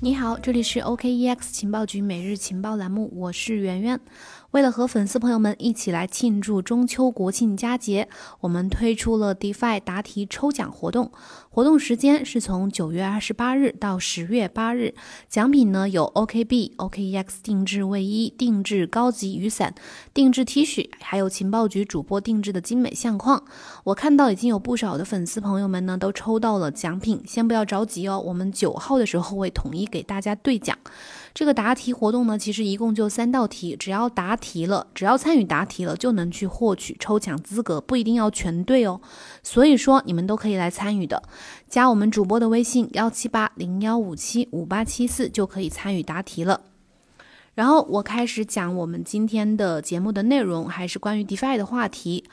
你好，这里是 OKEX 情报局每日情报栏目，我是圆圆。为了和粉丝朋友们一起来庆祝中秋国庆佳节，我们推出了 DeFi 答题抽奖活动。活动时间是从九月二十八日到十月八日。奖品呢有 OKB、OKEX 定制卫衣、定制高级雨伞、定制 T 恤，还有情报局主播定制的精美相框。我看到已经有不少的粉丝朋友们呢都抽到了奖品，先不要着急哦，我们九号的时候会统一给大家兑奖。这个答题活动呢，其实一共就三道题，只要答题了，只要参与答题了，就能去获取抽奖资格，不一定要全对哦。所以说你们都可以来参与的，加我们主播的微信幺七八零幺五七五八七四就可以参与答题了。然后我开始讲我们今天的节目的内容，还是关于 DeFi 的话题。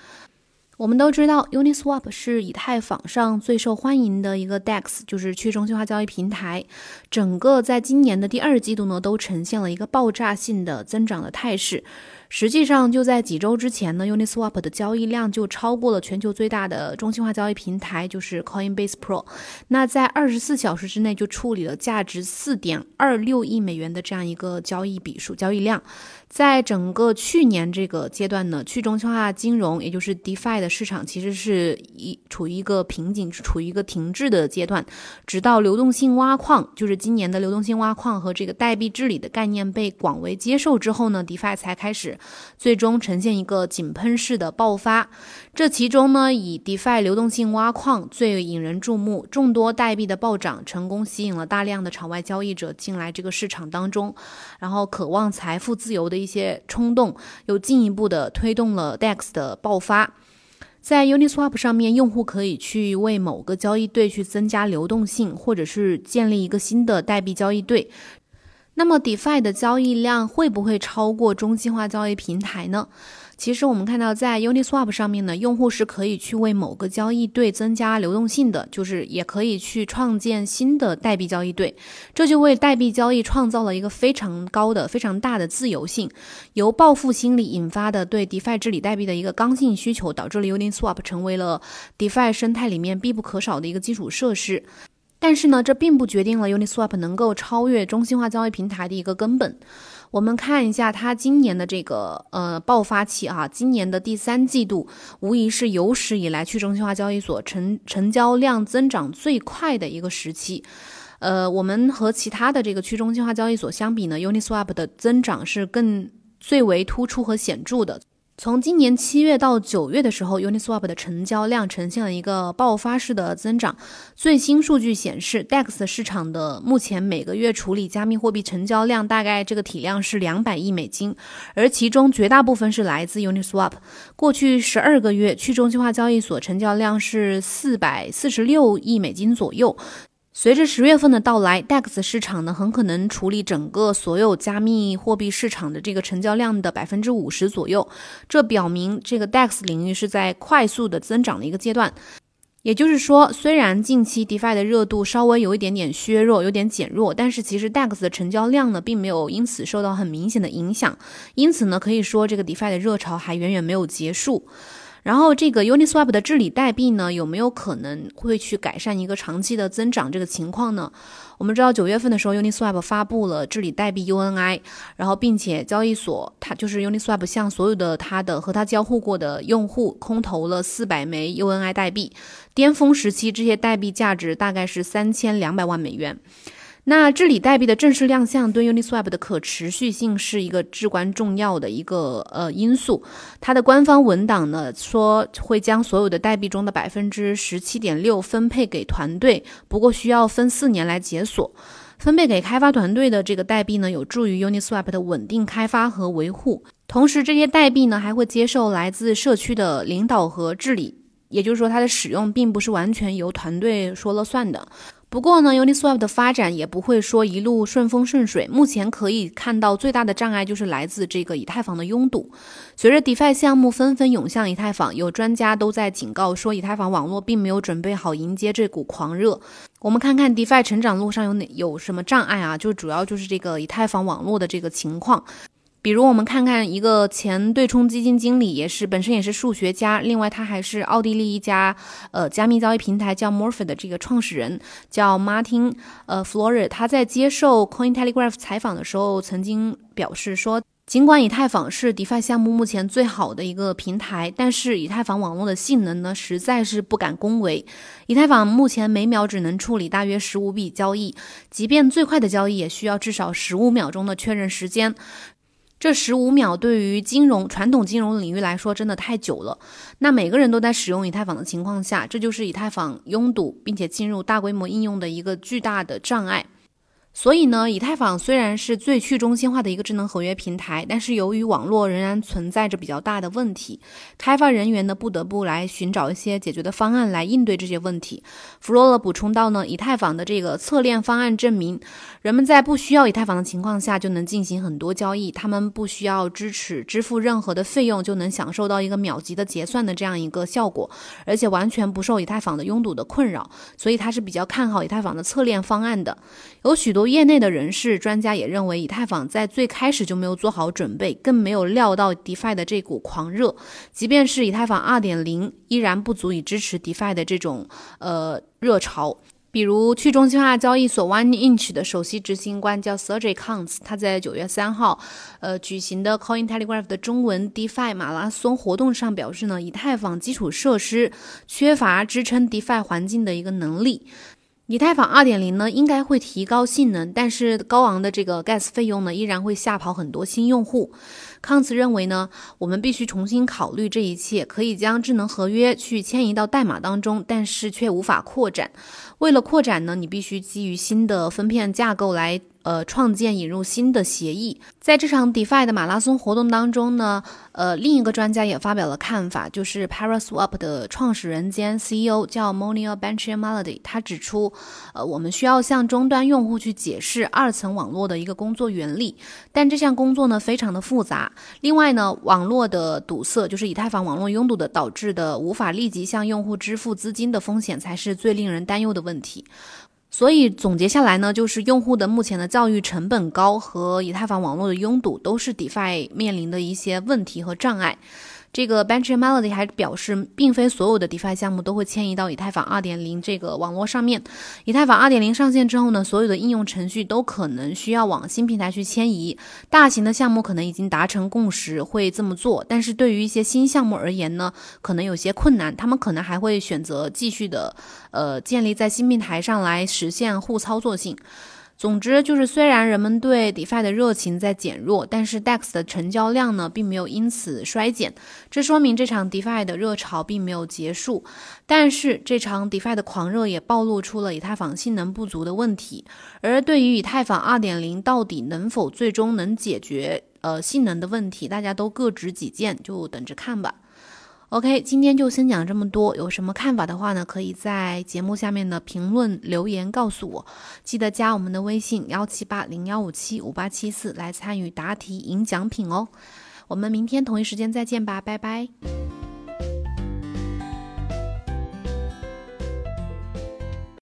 我们都知道，Uniswap 是以太坊上最受欢迎的一个 DEX，就是去中心化交易平台。整个在今年的第二季度呢，都呈现了一个爆炸性的增长的态势。实际上，就在几周之前呢，Uniswap 的交易量就超过了全球最大的中心化交易平台，就是 Coinbase Pro。那在二十四小时之内就处理了价值四点二六亿美元的这样一个交易笔数、交易量。在整个去年这个阶段呢，去中心化金融，也就是 DeFi 的市场，其实是一处于一个瓶颈，处于一个停滞的阶段。直到流动性挖矿，就是今年的流动性挖矿和这个代币治理的概念被广为接受之后呢，DeFi 才开始。最终呈现一个井喷式的爆发，这其中呢，以 DeFi 流动性挖矿最引人注目，众多代币的暴涨，成功吸引了大量的场外交易者进来这个市场当中，然后渴望财富自由的一些冲动，又进一步的推动了 DEX 的爆发。在 Uniswap 上面，用户可以去为某个交易对去增加流动性，或者是建立一个新的代币交易对。那么，DeFi 的交易量会不会超过中心化交易平台呢？其实我们看到，在 Uniswap 上面呢，用户是可以去为某个交易对增加流动性的，就是也可以去创建新的代币交易对，这就为代币交易创造了一个非常高的、非常大的自由性。由报复心理引发的对 DeFi 治理代币的一个刚性需求，导致了 Uniswap 成为了 DeFi 生态里面必不可少的一个基础设施。但是呢，这并不决定了 Uniswap 能够超越中心化交易平台的一个根本。我们看一下它今年的这个呃爆发期啊，今年的第三季度无疑是有史以来去中心化交易所成成交量增长最快的一个时期。呃，我们和其他的这个去中心化交易所相比呢，Uniswap 的增长是更最为突出和显著的。从今年七月到九月的时候，Uniswap 的成交量呈现了一个爆发式的增长。最新数据显示，DEX 市场的目前每个月处理加密货币成交量大概这个体量是两百亿美金，而其中绝大部分是来自 Uniswap。过去十二个月，去中心化交易所成交量是四百四十六亿美金左右。随着十月份的到来，DEX 市场呢很可能处理整个所有加密货币市场的这个成交量的百分之五十左右。这表明这个 DEX 领域是在快速的增长的一个阶段。也就是说，虽然近期 DeFi 的热度稍微有一点点削弱，有点减弱，但是其实 DEX 的成交量呢并没有因此受到很明显的影响。因此呢，可以说这个 DeFi 的热潮还远远没有结束。然后这个 Uniswap 的治理代币呢，有没有可能会去改善一个长期的增长这个情况呢？我们知道九月份的时候，Uniswap 发布了治理代币 UNI，然后并且交易所它就是 Uniswap 向所有的它的和它交互过的用户空投了四百枚 UNI 代币，巅峰时期这些代币价值大概是三千两百万美元。那治理代币的正式亮相，对 Uniswap 的可持续性是一个至关重要的一个呃因素。它的官方文档呢说会将所有的代币中的百分之十七点六分配给团队，不过需要分四年来解锁。分配给开发团队的这个代币呢，有助于 Uniswap 的稳定开发和维护。同时，这些代币呢还会接受来自社区的领导和治理，也就是说，它的使用并不是完全由团队说了算的。不过呢，Uniswap 的发展也不会说一路顺风顺水。目前可以看到最大的障碍就是来自这个以太坊的拥堵。随着 DeFi 项目纷纷涌向以太坊，有专家都在警告说，以太坊网络并没有准备好迎接这股狂热。我们看看 DeFi 成长路上有哪有什么障碍啊？就主要就是这个以太坊网络的这个情况。比如我们看看一个前对冲基金经理，也是本身也是数学家，另外他还是奥地利一家呃加密交易平台叫 Morphe 的这个创始人，叫 Martin 呃 Florer。他在接受 Coin Telegraph 采访的时候，曾经表示说。尽管以太坊是 DeFi 项目目前最好的一个平台，但是以太坊网络的性能呢，实在是不敢恭维。以太坊目前每秒只能处理大约十五笔交易，即便最快的交易也需要至少十五秒钟的确认时间。这十五秒对于金融传统金融领域来说真的太久了。那每个人都在使用以太坊的情况下，这就是以太坊拥堵并且进入大规模应用的一个巨大的障碍。所以呢，以太坊虽然是最去中心化的一个智能合约平台，但是由于网络仍然存在着比较大的问题，开发人员呢不得不来寻找一些解决的方案来应对这些问题。弗洛勒补充到呢，以太坊的这个侧链方案证明，人们在不需要以太坊的情况下就能进行很多交易，他们不需要支持支付任何的费用就能享受到一个秒级的结算的这样一个效果，而且完全不受以太坊的拥堵的困扰，所以他是比较看好以太坊的侧链方案的。有许多。业内的人士、专家也认为，以太坊在最开始就没有做好准备，更没有料到 DeFi 的这股狂热。即便是以太坊2.0，依然不足以支持 DeFi 的这种呃热潮。比如，去中心化交易所 OneInch 的首席执行官叫 Sergey Kuntz，他在九月三号呃举行的 Coin Telegraph 的中文 DeFi 马拉松活动上表示呢，以太坊基础设施缺乏支撑 DeFi 环境的一个能力。以太坊2.0呢，应该会提高性能，但是高昂的这个 gas 费用呢，依然会吓跑很多新用户。康茨认为呢，我们必须重新考虑这一切，可以将智能合约去迁移到代码当中，但是却无法扩展。为了扩展呢，你必须基于新的分片架构来。呃，创建引入新的协议，在这场 DeFi 的马拉松活动当中呢，呃，另一个专家也发表了看法，就是 Paraswap 的创始人兼 CEO 叫 Monia Benchmelody，他指出，呃，我们需要向终端用户去解释二层网络的一个工作原理，但这项工作呢非常的复杂。另外呢，网络的堵塞，就是以太坊网络拥堵的导致的无法立即向用户支付资金的风险，才是最令人担忧的问题。所以总结下来呢，就是用户的目前的教育成本高和以太坊网络的拥堵都是 DeFi 面临的一些问题和障碍。这个 Bench Melody 还表示，并非所有的 DeFi 项目都会迁移到以太坊2.0这个网络上面。以太坊2.0上线之后呢，所有的应用程序都可能需要往新平台去迁移。大型的项目可能已经达成共识会这么做，但是对于一些新项目而言呢，可能有些困难。他们可能还会选择继续的，呃，建立在新平台上来实现互操作性。总之就是，虽然人们对 DeFi 的热情在减弱，但是 DEX 的成交量呢，并没有因此衰减。这说明这场 DeFi 的热潮并没有结束。但是这场 DeFi 的狂热也暴露出了以太坊性能不足的问题。而对于以太坊2.0到底能否最终能解决呃性能的问题，大家都各执己见，就等着看吧。OK，今天就先讲这么多。有什么看法的话呢，可以在节目下面的评论留言告诉我。记得加我们的微信幺七八零幺五七五八七四来参与答题赢奖品哦。我们明天同一时间再见吧，拜拜。